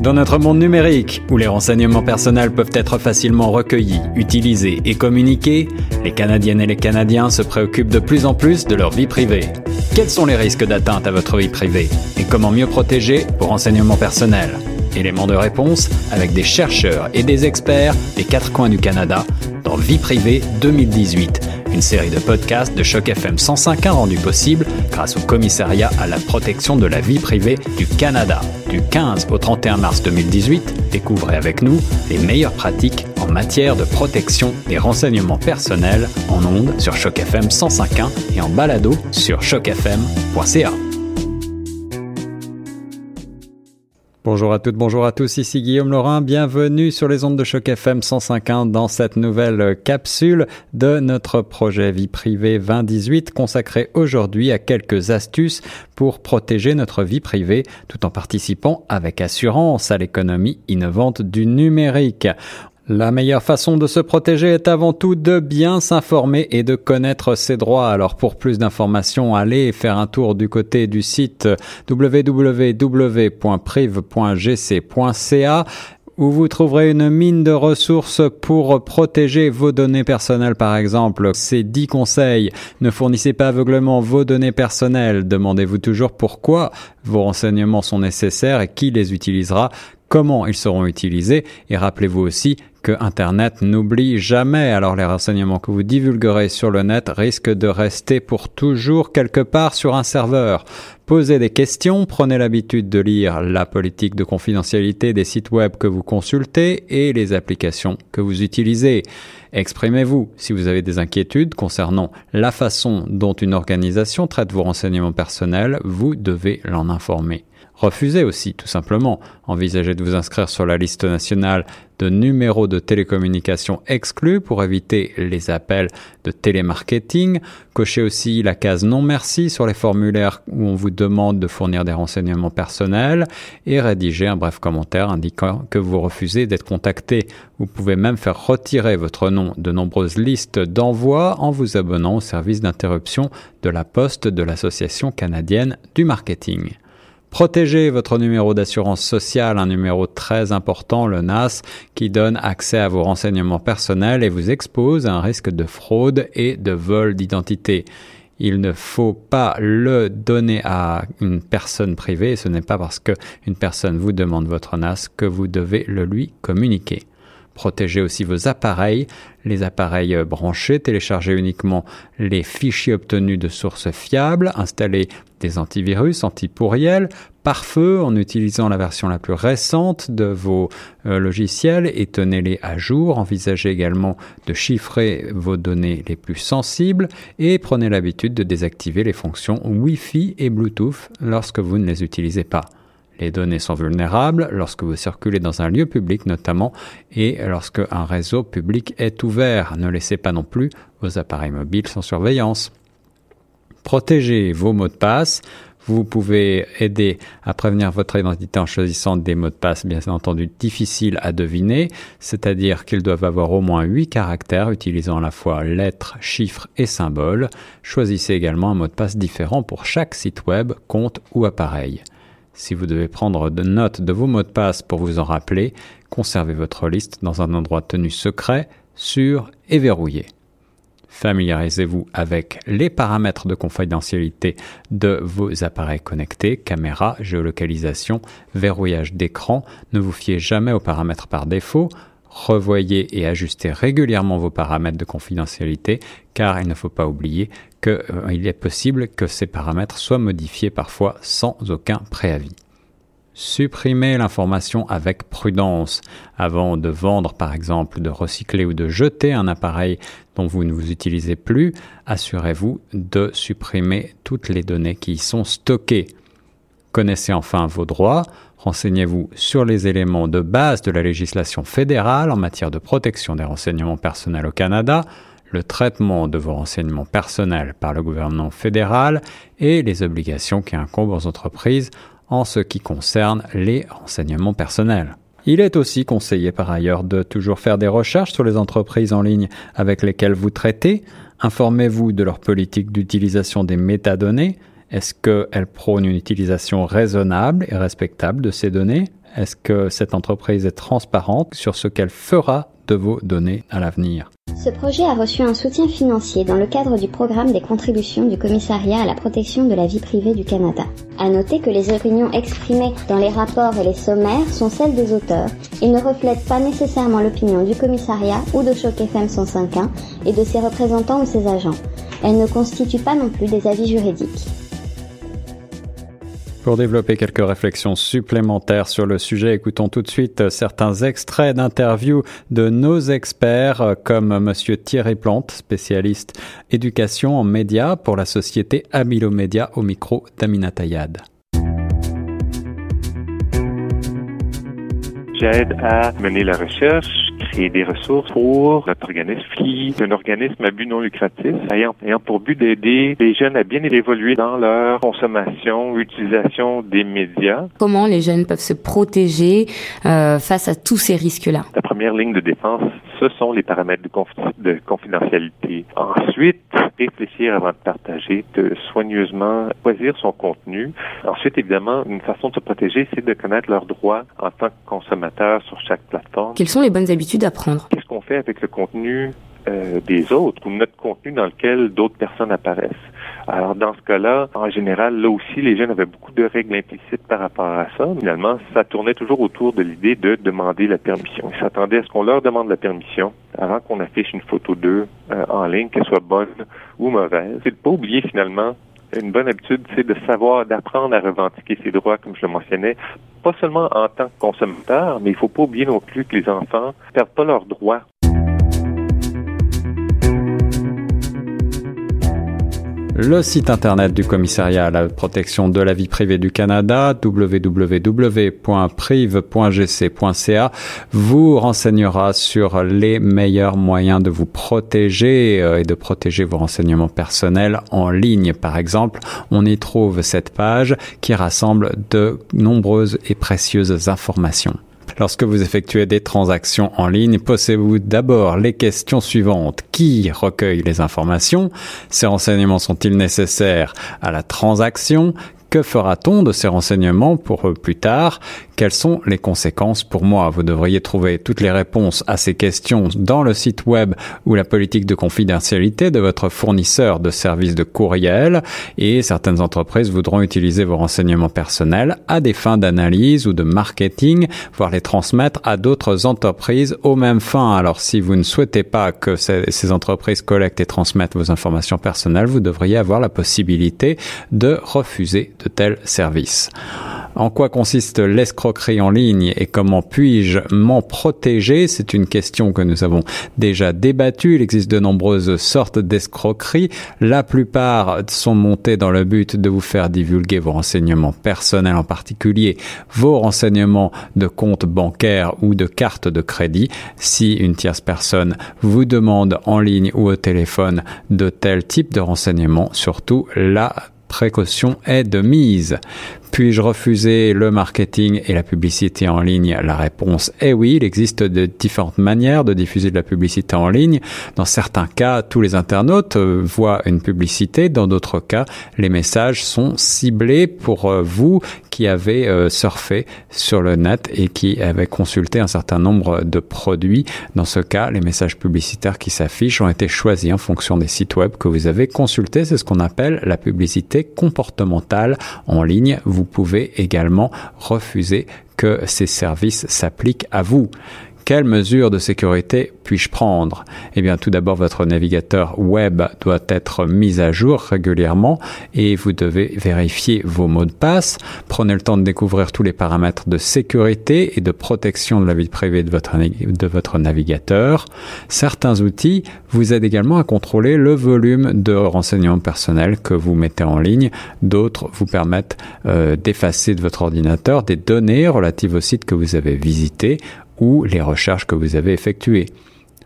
Dans notre monde numérique, où les renseignements personnels peuvent être facilement recueillis, utilisés et communiqués, les Canadiennes et les Canadiens se préoccupent de plus en plus de leur vie privée. Quels sont les risques d'atteinte à votre vie privée et comment mieux protéger vos renseignements personnels? Éléments de réponse avec des chercheurs et des experts des quatre coins du Canada dans Vie privée 2018 une série de podcasts de Choc FM 105.1 rendue possible grâce au commissariat à la protection de la vie privée du Canada. Du 15 au 31 mars 2018, découvrez avec nous les meilleures pratiques en matière de protection des renseignements personnels en ondes sur Choc FM 105.1 et en balado sur chocfm.ca. Bonjour à toutes, bonjour à tous, ici Guillaume Laurin, bienvenue sur les ondes de choc FM 105.1 dans cette nouvelle capsule de notre projet Vie privée 2018 consacré aujourd'hui à quelques astuces pour protéger notre vie privée tout en participant avec assurance à l'économie innovante du numérique. La meilleure façon de se protéger est avant tout de bien s'informer et de connaître ses droits. Alors pour plus d'informations, allez faire un tour du côté du site www.priv.gc.ca où vous trouverez une mine de ressources pour protéger vos données personnelles par exemple. Ces 10 conseils. Ne fournissez pas aveuglement vos données personnelles. Demandez-vous toujours pourquoi vos renseignements sont nécessaires et qui les utilisera comment ils seront utilisés et rappelez-vous aussi que Internet n'oublie jamais, alors les renseignements que vous divulguerez sur le net risquent de rester pour toujours quelque part sur un serveur. Posez des questions, prenez l'habitude de lire la politique de confidentialité des sites web que vous consultez et les applications que vous utilisez. Exprimez-vous si vous avez des inquiétudes concernant la façon dont une organisation traite vos renseignements personnels, vous devez l'en informer. Refusez aussi, tout simplement. Envisagez de vous inscrire sur la liste nationale de numéros de télécommunication exclus pour éviter les appels de télémarketing. Cochez aussi la case non merci sur les formulaires où on vous demande de fournir des renseignements personnels et rédigez un bref commentaire indiquant que vous refusez d'être contacté. Vous pouvez même faire retirer votre nom de nombreuses listes d'envoi en vous abonnant au service d'interruption de la poste de l'Association canadienne du marketing. Protégez votre numéro d'assurance sociale, un numéro très important, le NAS, qui donne accès à vos renseignements personnels et vous expose à un risque de fraude et de vol d'identité. Il ne faut pas le donner à une personne privée. Ce n'est pas parce qu'une personne vous demande votre NAS que vous devez le lui communiquer. Protégez aussi vos appareils, les appareils branchés, téléchargez uniquement les fichiers obtenus de sources fiables, installez des antivirus anti-pourriels, pare-feu en utilisant la version la plus récente de vos euh, logiciels et tenez-les à jour. Envisagez également de chiffrer vos données les plus sensibles et prenez l'habitude de désactiver les fonctions Wi-Fi et Bluetooth lorsque vous ne les utilisez pas. Les données sont vulnérables lorsque vous circulez dans un lieu public notamment et lorsque un réseau public est ouvert. Ne laissez pas non plus vos appareils mobiles sans surveillance. Protégez vos mots de passe. Vous pouvez aider à prévenir votre identité en choisissant des mots de passe bien entendu difficiles à deviner, c'est-à-dire qu'ils doivent avoir au moins 8 caractères utilisant à la fois lettres, chiffres et symboles. Choisissez également un mot de passe différent pour chaque site web, compte ou appareil. Si vous devez prendre de notes de vos mots de passe pour vous en rappeler, conservez votre liste dans un endroit tenu secret, sûr et verrouillé. Familiarisez-vous avec les paramètres de confidentialité de vos appareils connectés, caméra, géolocalisation, verrouillage d'écran. Ne vous fiez jamais aux paramètres par défaut. Revoyez et ajustez régulièrement vos paramètres de confidentialité car il ne faut pas oublier qu'il euh, est possible que ces paramètres soient modifiés parfois sans aucun préavis. Supprimez l'information avec prudence. Avant de vendre, par exemple, de recycler ou de jeter un appareil dont vous ne vous utilisez plus, assurez-vous de supprimer toutes les données qui y sont stockées. Connaissez enfin vos droits. Renseignez-vous sur les éléments de base de la législation fédérale en matière de protection des renseignements personnels au Canada, le traitement de vos renseignements personnels par le gouvernement fédéral et les obligations qui incombent aux entreprises en ce qui concerne les renseignements personnels. Il est aussi conseillé par ailleurs de toujours faire des recherches sur les entreprises en ligne avec lesquelles vous traitez. Informez-vous de leur politique d'utilisation des métadonnées. Est-ce qu'elles prônent une utilisation raisonnable et respectable de ces données? Est-ce que cette entreprise est transparente sur ce qu'elle fera de vos données à l'avenir? Ce projet a reçu un soutien financier dans le cadre du programme des contributions du Commissariat à la protection de la vie privée du Canada. À noter que les opinions exprimées dans les rapports et les sommaires sont celles des auteurs et ne reflètent pas nécessairement l'opinion du commissariat ou de Choc FM 105.1 et de ses représentants ou ses agents. Elles ne constituent pas non plus des avis juridiques. Pour développer quelques réflexions supplémentaires sur le sujet, écoutons tout de suite certains extraits d'interviews de nos experts comme monsieur Thierry Plante, spécialiste éducation en médias pour la société Amilo Média au micro d'Amina Tayad. J'aide à mener la recherche, créer des ressources pour notre organisme qui est un organisme à but non lucratif, ayant, ayant pour but d'aider les jeunes à bien évoluer dans leur consommation, utilisation des médias. Comment les jeunes peuvent se protéger euh, face à tous ces risques-là? La première ligne de défense, ce sont les paramètres de, de confidentialité. Ensuite, réfléchir avant de partager, de soigneusement choisir son contenu. Ensuite, évidemment, une façon de se protéger, c'est de connaître leurs droits en tant que consommateur sur chaque plateforme. Quelles sont les bonnes habitudes à prendre? Qu'est-ce qu'on fait avec le contenu euh, des autres ou notre contenu dans lequel d'autres personnes apparaissent? Alors, dans ce cas-là, en général, là aussi, les jeunes avaient beaucoup de règles implicites par rapport à ça. Finalement, ça tournait toujours autour de l'idée de demander la permission. Ils s'attendaient à ce qu'on leur demande la permission avant qu'on affiche une photo d'eux euh, en ligne, qu'elle soit bonne ou mauvaise. C'est de pas oublier finalement une bonne habitude, c'est de savoir, d'apprendre à revendiquer ses droits, comme je le mentionnais, pas seulement en tant que consommateur, mais il faut pas oublier non plus que les enfants perdent pas leurs droits Le site internet du commissariat à la protection de la vie privée du Canada, www.prive.gc.ca, vous renseignera sur les meilleurs moyens de vous protéger euh, et de protéger vos renseignements personnels en ligne. Par exemple, on y trouve cette page qui rassemble de nombreuses et précieuses informations. Lorsque vous effectuez des transactions en ligne, posez-vous d'abord les questions suivantes. Qui recueille les informations? Ces renseignements sont-ils nécessaires à la transaction? Que fera-t-on de ces renseignements pour plus tard? Quelles sont les conséquences pour moi? Vous devriez trouver toutes les réponses à ces questions dans le site web ou la politique de confidentialité de votre fournisseur de services de courriel. Et certaines entreprises voudront utiliser vos renseignements personnels à des fins d'analyse ou de marketing, voire les transmettre à d'autres entreprises aux mêmes fins. Alors si vous ne souhaitez pas que ces entreprises collectent et transmettent vos informations personnelles, vous devriez avoir la possibilité de refuser de tels services. En quoi consiste l'escroquerie en ligne et comment puis-je m'en protéger? C'est une question que nous avons déjà débattue. Il existe de nombreuses sortes d'escroqueries. La plupart sont montées dans le but de vous faire divulguer vos renseignements personnels, en particulier vos renseignements de compte bancaire ou de carte de crédit. Si une tierce personne vous demande en ligne ou au téléphone de tel type de renseignements, surtout la précaution est de mise. Puis-je refuser le marketing et la publicité en ligne La réponse est oui. Il existe de différentes manières de diffuser de la publicité en ligne. Dans certains cas, tous les internautes euh, voient une publicité. Dans d'autres cas, les messages sont ciblés pour euh, vous qui avez euh, surfé sur le net et qui avez consulté un certain nombre de produits. Dans ce cas, les messages publicitaires qui s'affichent ont été choisis en fonction des sites web que vous avez consultés. C'est ce qu'on appelle la publicité comportementale en ligne pouvez également refuser que ces services s'appliquent à vous. Quelles mesures de sécurité puis-je prendre? Eh bien, tout d'abord, votre navigateur web doit être mis à jour régulièrement et vous devez vérifier vos mots de passe. Prenez le temps de découvrir tous les paramètres de sécurité et de protection de la vie privée de votre, navigateur. Certains outils vous aident également à contrôler le volume de renseignements personnels que vous mettez en ligne. D'autres vous permettent euh, d'effacer de votre ordinateur des données relatives au site que vous avez visité ou les recherches que vous avez effectuées.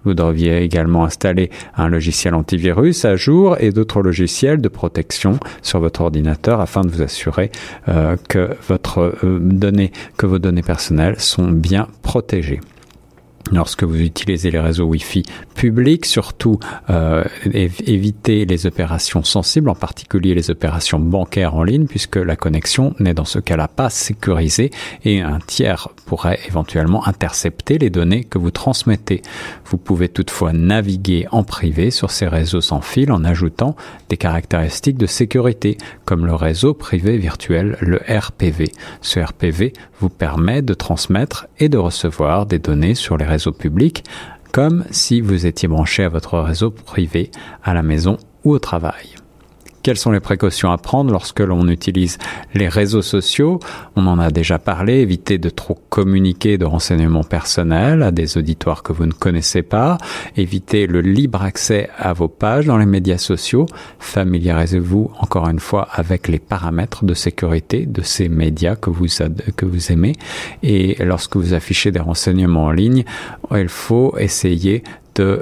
Vous devriez également installer un logiciel antivirus à jour et d'autres logiciels de protection sur votre ordinateur afin de vous assurer euh, que votre euh, que vos données personnelles sont bien protégées. Lorsque vous utilisez les réseaux Wi-Fi publics, surtout euh, éviter les opérations sensibles, en particulier les opérations bancaires en ligne, puisque la connexion n'est dans ce cas-là pas sécurisée et un tiers pourrait éventuellement intercepter les données que vous transmettez. Vous pouvez toutefois naviguer en privé sur ces réseaux sans fil en ajoutant des caractéristiques de sécurité, comme le réseau privé virtuel, le RPV. Ce RPV vous permet de transmettre et de recevoir des données sur les réseaux publics, comme si vous étiez branché à votre réseau privé à la maison ou au travail. Quelles sont les précautions à prendre lorsque l'on utilise les réseaux sociaux? On en a déjà parlé, évitez de trop communiquer de renseignements personnels à des auditoires que vous ne connaissez pas, évitez le libre accès à vos pages dans les médias sociaux, familiarisez-vous encore une fois avec les paramètres de sécurité de ces médias que vous, que vous aimez. Et lorsque vous affichez des renseignements en ligne, il faut essayer de,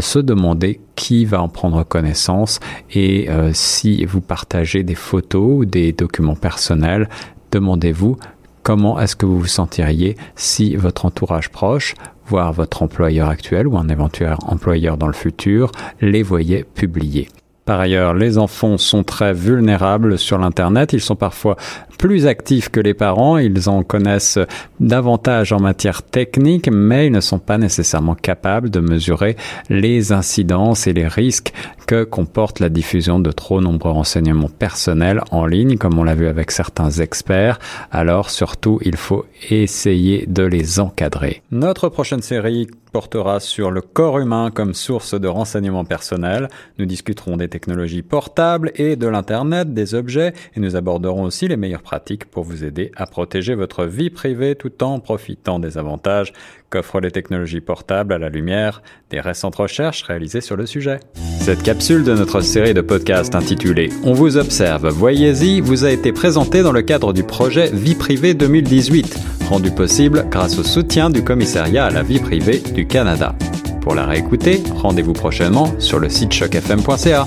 se demander qui va en prendre connaissance et euh, si vous partagez des photos ou des documents personnels, demandez-vous comment est-ce que vous vous sentiriez si votre entourage proche, voire votre employeur actuel ou un éventuel employeur dans le futur, les voyait publier. Par ailleurs, les enfants sont très vulnérables sur l'Internet. Ils sont parfois plus actifs que les parents. Ils en connaissent davantage en matière technique, mais ils ne sont pas nécessairement capables de mesurer les incidences et les risques que comporte la diffusion de trop nombreux renseignements personnels en ligne, comme on l'a vu avec certains experts. Alors surtout, il faut essayer de les encadrer. Notre prochaine série portera sur le corps humain comme source de renseignements personnels. Nous discuterons des technologies portables et de l'Internet des objets et nous aborderons aussi les meilleures pratiques pour vous aider à protéger votre vie privée tout en profitant des avantages qu'offrent les technologies portables à la lumière des récentes recherches réalisées sur le sujet. Cette capsule de notre série de podcasts intitulée On vous observe, voyez-y vous a été présentée dans le cadre du projet Vie privée 2018, rendu possible grâce au soutien du commissariat à la vie privée du Canada. Pour la réécouter, rendez-vous prochainement sur le site chocfm.ca.